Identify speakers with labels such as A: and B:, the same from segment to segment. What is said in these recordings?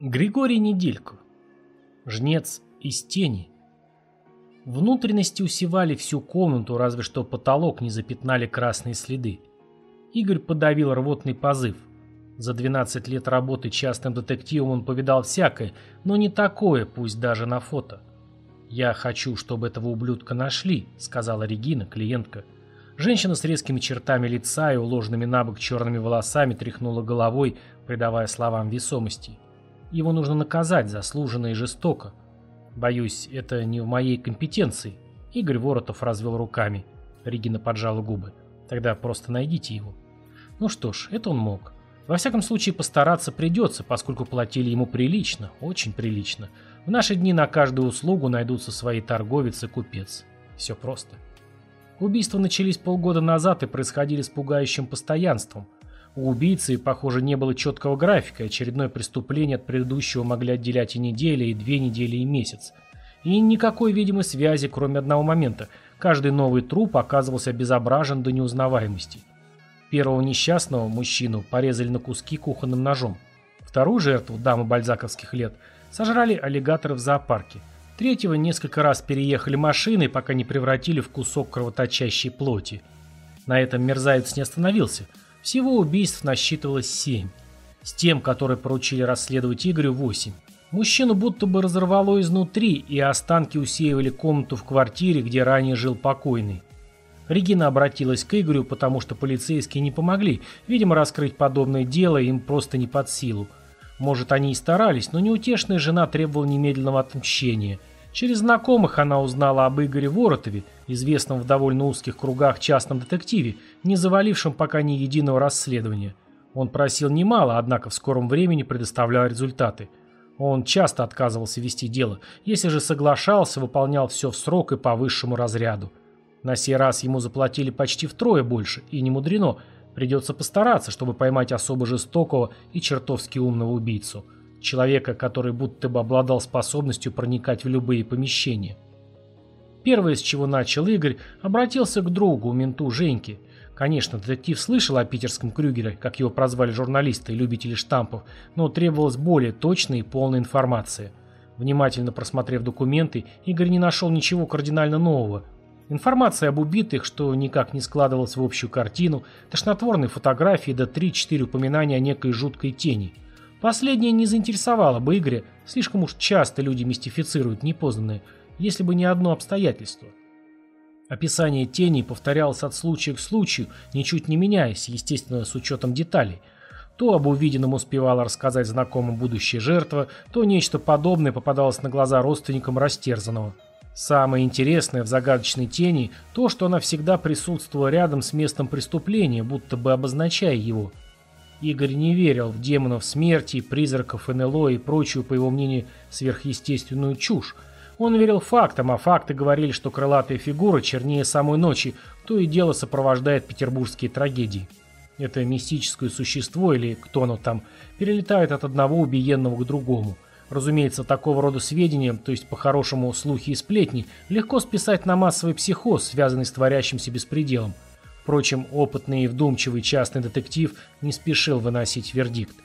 A: Григорий Неделько. Жнец из тени. Внутренности усевали всю комнату, разве что потолок не запятнали красные следы. Игорь подавил рвотный позыв. За 12 лет работы частным детективом он повидал всякое, но не такое, пусть даже на фото. «Я хочу, чтобы этого ублюдка нашли», — сказала Регина, клиентка. Женщина с резкими чертами лица и уложенными на бок черными волосами тряхнула головой, придавая словам весомости. Его нужно наказать заслуженно и жестоко. Боюсь, это не в моей компетенции. Игорь Воротов развел руками. Регина поджала губы. Тогда просто найдите его. Ну что ж, это он мог. Во всяком случае, постараться придется, поскольку платили ему прилично, очень прилично. В наши дни на каждую услугу найдутся свои торговец и купец. Все просто. Убийства начались полгода назад и происходили с пугающим постоянством – у убийцы, похоже, не было четкого графика, очередное преступление от предыдущего могли отделять и неделя, и две недели, и месяц. И никакой видимой связи, кроме одного момента. Каждый новый труп оказывался обезображен до неузнаваемости. Первого несчастного, мужчину, порезали на куски кухонным ножом. Вторую жертву, даму бальзаковских лет, сожрали аллигаторы в зоопарке. Третьего несколько раз переехали машины, пока не превратили в кусок кровоточащей плоти. На этом мерзавец не остановился – всего убийств насчитывалось семь. С тем, который поручили расследовать Игорю, восемь. Мужчину будто бы разорвало изнутри, и останки усеивали комнату в квартире, где ранее жил покойный. Регина обратилась к Игорю, потому что полицейские не помогли. Видимо, раскрыть подобное дело им просто не под силу. Может, они и старались, но неутешная жена требовала немедленного отмщения. Через знакомых она узнала об Игоре Воротове, известном в довольно узких кругах частном детективе, не завалившем пока ни единого расследования. Он просил немало, однако в скором времени предоставлял результаты. Он часто отказывался вести дело, если же соглашался, выполнял все в срок и по высшему разряду. На сей раз ему заплатили почти втрое больше, и не мудрено, придется постараться, чтобы поймать особо жестокого и чертовски умного убийцу. Человека, который будто бы обладал способностью проникать в любые помещения. Первое, с чего начал Игорь, обратился к другу, менту Женьке. Конечно, детектив слышал о питерском Крюгере, как его прозвали журналисты и любители штампов, но требовалась более точная и полная информация. Внимательно просмотрев документы, Игорь не нашел ничего кардинально нового. Информация об убитых, что никак не складывалась в общую картину, тошнотворные фотографии да 3-4 упоминания о некой жуткой тени. Последнее не заинтересовало бы Игоря, слишком уж часто люди мистифицируют непознанное – если бы не одно обстоятельство. Описание тени повторялось от случая к случаю, ничуть не меняясь, естественно, с учетом деталей. То об увиденном успевала рассказать знакомым будущая жертва, то нечто подобное попадалось на глаза родственникам растерзанного. Самое интересное в загадочной тени то, что она всегда присутствовала рядом с местом преступления, будто бы обозначая его. Игорь не верил в демонов смерти, призраков НЛО и прочую, по его мнению, сверхъестественную чушь, он верил фактам, а факты говорили, что крылатая фигура чернее самой ночи, то и дело сопровождает петербургские трагедии. Это мистическое существо, или кто оно там, перелетает от одного убиенного к другому. Разумеется, такого рода сведения, то есть по-хорошему слухи и сплетни, легко списать на массовый психоз, связанный с творящимся беспределом. Впрочем, опытный и вдумчивый частный детектив не спешил выносить вердикт.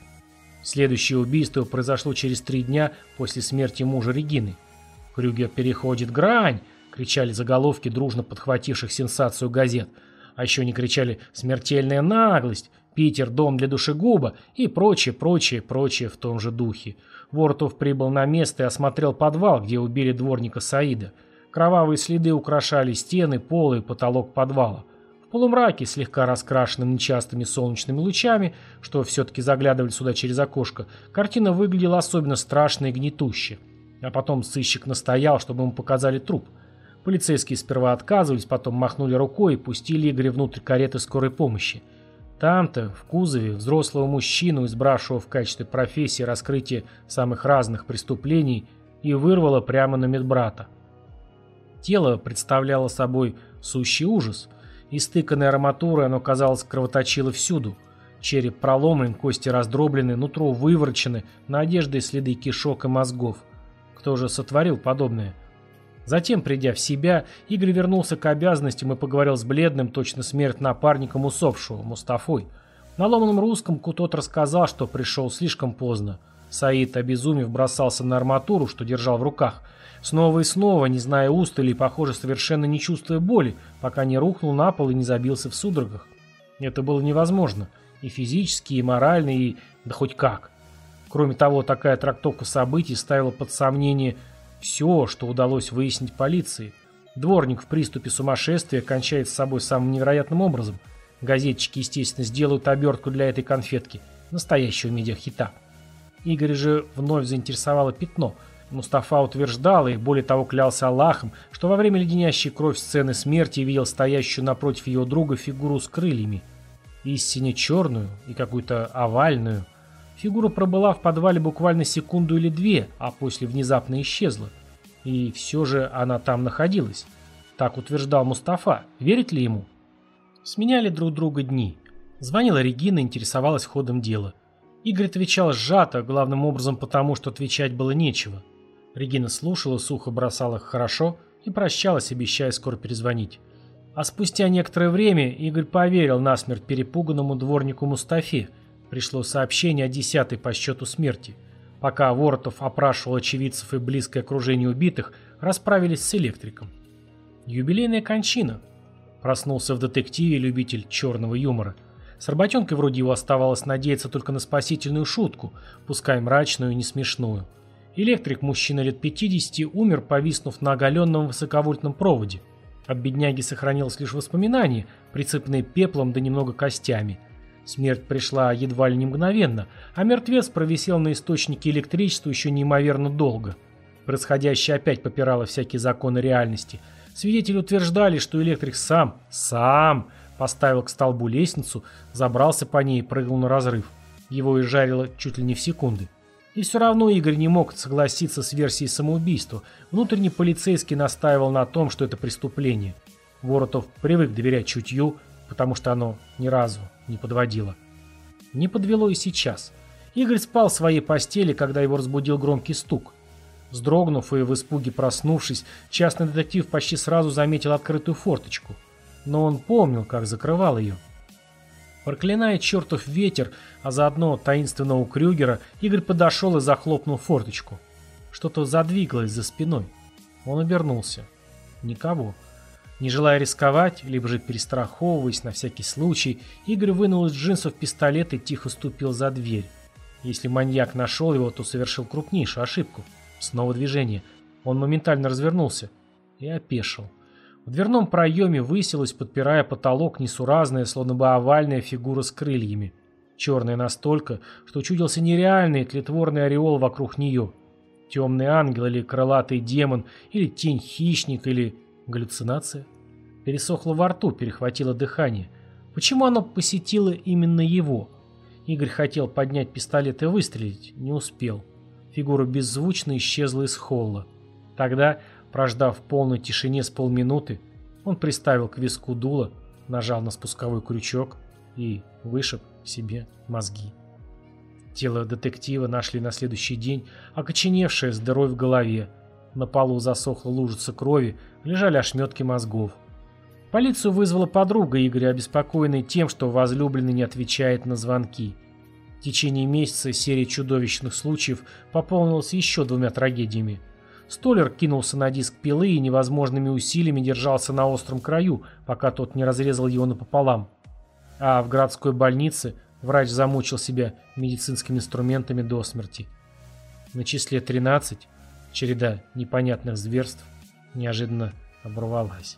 A: Следующее убийство произошло через три дня после смерти мужа Регины. «Крюгер переходит грань!» — кричали заголовки дружно подхвативших сенсацию газет. А еще не кричали «Смертельная наглость!» «Питер, дом для душегуба» и прочее, прочее, прочее в том же духе. Вортов прибыл на место и осмотрел подвал, где убили дворника Саида. Кровавые следы украшали стены, пол и потолок подвала. В полумраке, слегка раскрашенным нечастыми солнечными лучами, что все-таки заглядывали сюда через окошко, картина выглядела особенно страшно и гнетуще. А потом сыщик настоял, чтобы ему показали труп. Полицейские сперва отказывались, потом махнули рукой и пустили Игоря внутрь кареты скорой помощи. Там-то, в кузове, взрослого мужчину, избравшего в качестве профессии раскрытие самых разных преступлений, и вырвало прямо на медбрата. Тело представляло собой сущий ужас. Истыканной арматурой оно, казалось, кровоточило всюду. Череп проломлен, кости раздроблены, нутро выворочены, на одежде следы кишок и мозгов – кто же сотворил подобное. Затем, придя в себя, Игорь вернулся к обязанностям и поговорил с бледным, точно смерть напарником усопшего, Мустафой. На ломаном русском Кутот рассказал, что пришел слишком поздно. Саид, обезумев, бросался на арматуру, что держал в руках. Снова и снова, не зная устали и, похоже, совершенно не чувствуя боли, пока не рухнул на пол и не забился в судорогах. Это было невозможно. И физически, и морально, и... да хоть как. Кроме того, такая трактовка событий ставила под сомнение все, что удалось выяснить полиции. Дворник в приступе сумасшествия кончает с собой самым невероятным образом. Газетчики, естественно, сделают обертку для этой конфетки. Настоящего медиахита. Игорь же вновь заинтересовало пятно. Мустафа утверждал и, более того, клялся Аллахом, что во время леденящей кровь сцены смерти видел стоящую напротив его друга фигуру с крыльями. Истине черную и какую-то овальную – Фигура пробыла в подвале буквально секунду или две, а после внезапно исчезла. И все же она там находилась. Так утверждал Мустафа. Верит ли ему? Сменяли друг друга дни. Звонила Регина, интересовалась ходом дела. Игорь отвечал сжато, главным образом потому, что отвечать было нечего. Регина слушала, сухо бросала «хорошо» и прощалась, обещая скоро перезвонить. А спустя некоторое время Игорь поверил насмерть перепуганному дворнику Мустафе – пришло сообщение о десятой по счету смерти. Пока Воротов опрашивал очевидцев и близкое окружение убитых, расправились с электриком. Юбилейная кончина. Проснулся в детективе любитель черного юмора. С работенкой вроде его оставалось надеяться только на спасительную шутку, пускай мрачную и не смешную. Электрик, мужчина лет 50, умер, повиснув на оголенном высоковольтном проводе. От бедняги сохранилось лишь воспоминание, прицепленное пеплом да немного костями – Смерть пришла едва ли не мгновенно, а мертвец провисел на источнике электричества еще неимоверно долго. Происходящее опять попирало всякие законы реальности. Свидетели утверждали, что электрик сам, сам поставил к столбу лестницу, забрался по ней и прыгнул на разрыв. Его изжарило чуть ли не в секунды. И все равно Игорь не мог согласиться с версией самоубийства. Внутренний полицейский настаивал на том, что это преступление. Воротов привык доверять чутью, потому что оно ни разу не подводило. Не подвело и сейчас. Игорь спал в своей постели, когда его разбудил громкий стук. Вздрогнув и в испуге проснувшись, частный детектив почти сразу заметил открытую форточку. Но он помнил, как закрывал ее. Проклиная чертов ветер, а заодно таинственного Крюгера, Игорь подошел и захлопнул форточку. Что-то задвигалось за спиной. Он обернулся. Никого. Не желая рисковать, либо же перестраховываясь на всякий случай, Игорь вынул из джинсов пистолет и тихо ступил за дверь. Если маньяк нашел его, то совершил крупнейшую ошибку. Снова движение. Он моментально развернулся и опешил. В дверном проеме высилась, подпирая потолок, несуразная, словно бы овальная фигура с крыльями. Черная настолько, что чудился нереальный тлетворный ореол вокруг нее. Темный ангел или крылатый демон, или тень хищника, или Галлюцинация? Пересохло во рту, перехватило дыхание. Почему оно посетило именно его? Игорь хотел поднять пистолет и выстрелить, не успел. Фигура беззвучно исчезла из холла. Тогда, прождав в полной тишине с полминуты, он приставил к виску дуло, нажал на спусковой крючок и вышиб себе мозги. Тело детектива нашли на следующий день, окоченевшее с дырой в голове, на полу засохла лужица крови, лежали ошметки мозгов. Полицию вызвала подруга Игоря, обеспокоенная тем, что возлюбленный не отвечает на звонки. В течение месяца серия чудовищных случаев пополнилась еще двумя трагедиями. Столер кинулся на диск пилы и невозможными усилиями держался на остром краю, пока тот не разрезал его напополам. А в городской больнице врач замучил себя медицинскими инструментами до смерти. На числе 13 Череда непонятных зверств неожиданно оборвалась.